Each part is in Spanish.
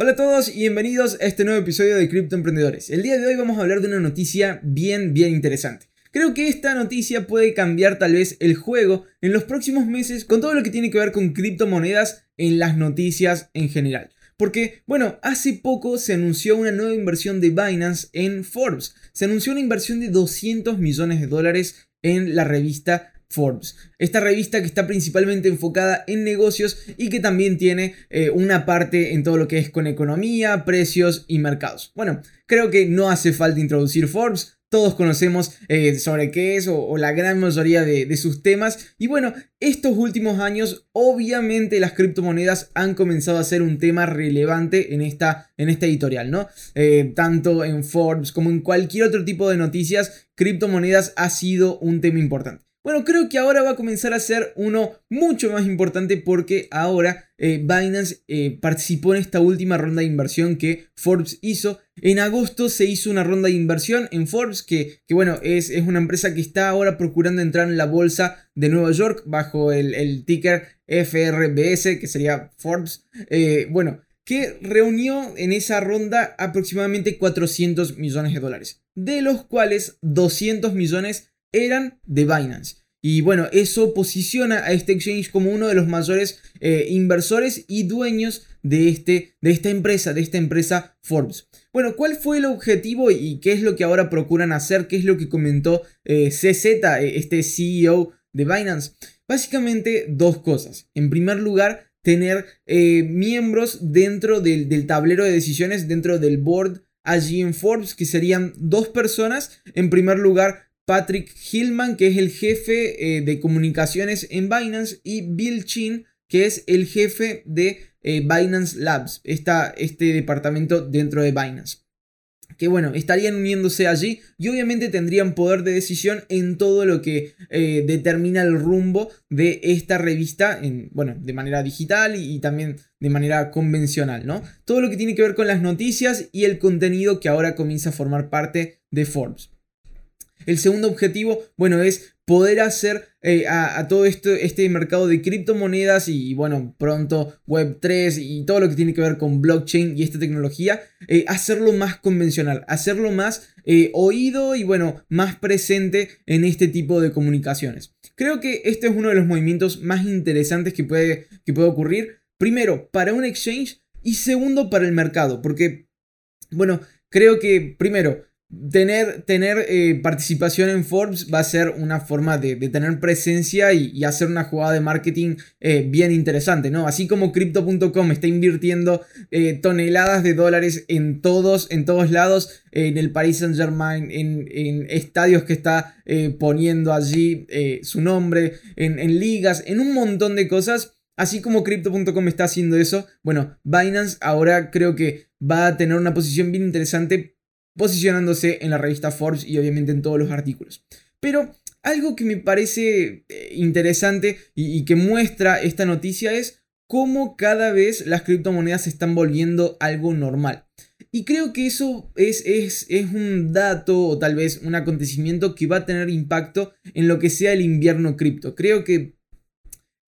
Hola a todos y bienvenidos a este nuevo episodio de Cripto Emprendedores. El día de hoy vamos a hablar de una noticia bien, bien interesante. Creo que esta noticia puede cambiar tal vez el juego en los próximos meses con todo lo que tiene que ver con criptomonedas en las noticias en general. Porque, bueno, hace poco se anunció una nueva inversión de Binance en Forbes. Se anunció una inversión de 200 millones de dólares en la revista Forbes. Esta revista que está principalmente enfocada en negocios y que también tiene eh, una parte en todo lo que es con economía, precios y mercados. Bueno, creo que no hace falta introducir Forbes. Todos conocemos eh, sobre qué es o, la gran mayoría de, sus temas. Y bueno, estos últimos años obviamente las criptomonedas han comenzado a ser un tema relevante en esta, en editorial, ¿no? Eh, tanto en Forbes como en cualquier otro tipo de noticias, criptomonedas ha sido un tema importante. Bueno, creo que ahora va a comenzar a ser uno mucho más importante porque ahora eh, Binance eh, participó en esta última ronda de inversión que Forbes hizo. En agosto se hizo una ronda de inversión en Forbes, que, bueno, es, es, una empresa que está ahora procurando entrar en la bolsa de Nueva York bajo el, ticker FRBS, que sería Forbes. Eh, bueno, que reunió en esa ronda aproximadamente 400 millones de dólares, de los cuales 200 millones eran de Binance. Y bueno, eso posiciona a este exchange como uno de los mayores eh, inversores y dueños de, este, de esta empresa, de esta empresa Forbes. Bueno, ¿cuál fue el objetivo y qué es lo que ahora procuran hacer? ¿Qué es lo que comentó eh, CZ, eh, este CEO de Binance? Básicamente dos cosas. En primer lugar, tener miembros dentro del, del tablero de decisiones, dentro del board allí en Forbes, que serían dos personas. En primer lugar, Patrick Hillman, que es el jefe eh, de comunicaciones en Binance, y Bill Chin, que es el jefe de eh, Binance Labs, este departamento dentro de Binance. Que bueno, estarían uniéndose allí y obviamente tendrían poder de decisión en todo lo que eh, determina el rumbo de esta revista, en, bueno, de manera digital y, y también de manera convencional, ¿no? Todo lo que tiene que ver con las noticias y el contenido que ahora comienza a formar parte de Forbes. El segundo objetivo, bueno, es poder hacer eh, a, todo esto, este mercado de criptomonedas y, bueno, pronto Web3 y todo lo que tiene que ver con blockchain y esta tecnología, eh, hacerlo más convencional, hacerlo más eh, oído y, bueno, más presente en este tipo de comunicaciones. Creo que este es uno de los movimientos más interesantes que puede, que puede ocurrir. Primero, para un exchange y segundo, para el mercado, porque, bueno, creo que primero, Tener, tener eh, participación en Forbes va a ser una forma de, tener presencia y, hacer una jugada de marketing eh, bien interesante, ¿no? Así como Crypto.com está invirtiendo eh, toneladas de dólares en todos, en todos lados, en el Paris Saint Germain, en, estadios que está poniendo allí su nombre, en, en ligas, en un montón de cosas. Así como Crypto.com está haciendo eso, bueno, Binance ahora creo que va a tener una posición bien interesante posicionándose en la revista Forbes y obviamente en todos los artículos. Pero algo que me parece eh, interesante y, que muestra esta noticia es cómo cada vez las criptomonedas se están volviendo algo normal. Y creo que eso es, es, es, un dato o tal vez un acontecimiento que va a tener impacto en lo que sea el invierno cripto. Creo que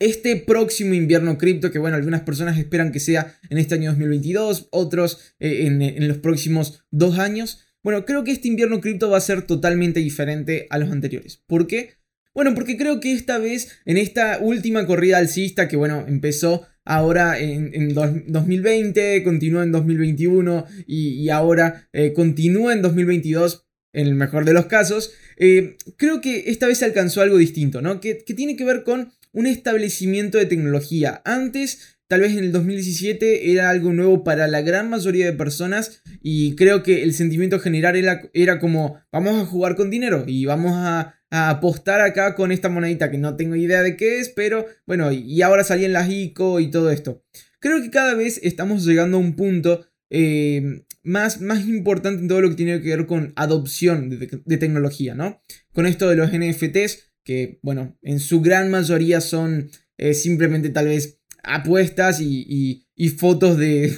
este próximo invierno cripto, que bueno, algunas personas esperan que sea en este año 2022, otros eh, en, los próximos dos años. Bueno, creo que este invierno cripto va a ser totalmente diferente a los anteriores. ¿Por qué? Bueno, porque creo que esta vez, en esta última corrida alcista, que bueno, empezó ahora en, 2020, continuó en 2021 y, ahora eh, continúa en 2022, en el mejor de los casos, eh, creo que esta vez se alcanzó algo distinto, ¿no? Que tiene que ver con un establecimiento de tecnología. Antes, tal vez en el 2017, era algo nuevo para la gran mayoría de personas y creo que el sentimiento general era, era como, vamos a jugar con dinero y vamos a, apostar acá con esta monedita que no tengo idea de qué es, pero bueno, y ahora salían las ICO y todo esto. Creo que cada vez estamos llegando a un punto eh, más, más importante en todo lo que tiene que ver con adopción de, de, tecnología, ¿no? Con esto de los NFTs, que, bueno, en su gran mayoría son eh, simplemente tal vez apuestas y, fotos de,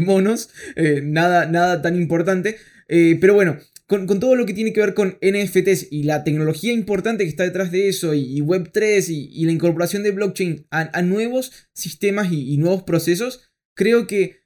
monos, eh, nada, nada tan importante, eh, pero bueno. Con, todo lo que tiene que ver con NFTs y la tecnología importante que está detrás de eso, y, Web3 y, la incorporación de blockchain a, nuevos sistemas y, nuevos procesos, creo que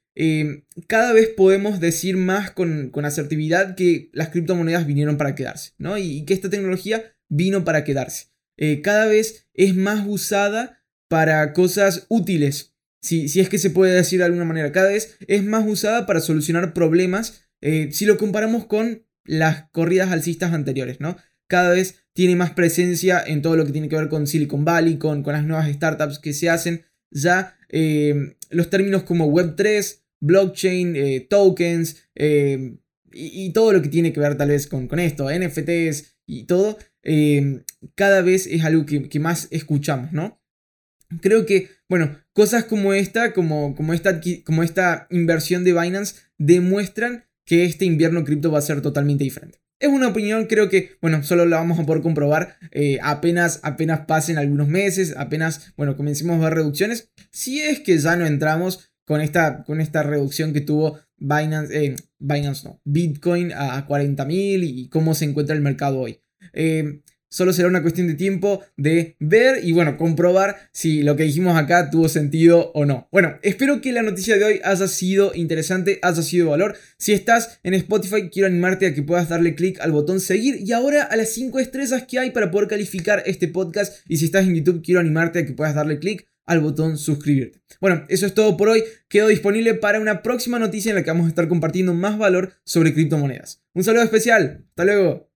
cada vez podemos decir más con, asertividad que las criptomonedas vinieron para quedarse, ¿no? Y, que esta tecnología vino para quedarse. Eh, cada vez es más usada para cosas útiles, si, si, es que se puede decir de alguna manera. Cada vez es más usada para solucionar problemas eh, si lo comparamos con las corridas alcistas anteriores, ¿no? Cada vez tiene más presencia en todo lo que tiene que ver con Silicon Valley, con, con las nuevas startups que se hacen. Ya los términos como Web3, blockchain, eh, tokens eh, y, todo lo que tiene que ver tal vez con, con esto, NFTs y todo, eh, cada vez es algo que, más escuchamos, ¿no? Creo que, bueno, cosas como esta, como, como, esta, como esta inversión de Binance, demuestran que este invierno cripto va a ser totalmente diferente. Es una opinión, creo que, bueno, solo la vamos a poder comprobar apenas, apenas pasen algunos meses, apenas, bueno, comencemos a ver reducciones. Si es que ya no entramos con esta, con esta reducción que tuvo Binance, eh, Binance no, Bitcoin a, 40.000 y cómo se encuentra el mercado hoy. Eh, solo será una cuestión de tiempo de ver y bueno, comprobar si lo que dijimos acá tuvo sentido o no. Bueno, espero que la noticia de hoy haya sido interesante, haya sido de valor. Si estás en Spotify, quiero animarte a que puedas darle clic al botón seguir y ahora a las 5 estrellas que hay para poder calificar este podcast. Y si estás en YouTube, quiero animarte a que puedas darle clic al botón suscribirte. Bueno, eso es todo por hoy. Quedo disponible para una próxima noticia en la que vamos a estar compartiendo más valor sobre criptomonedas. Un saludo especial. Hasta luego.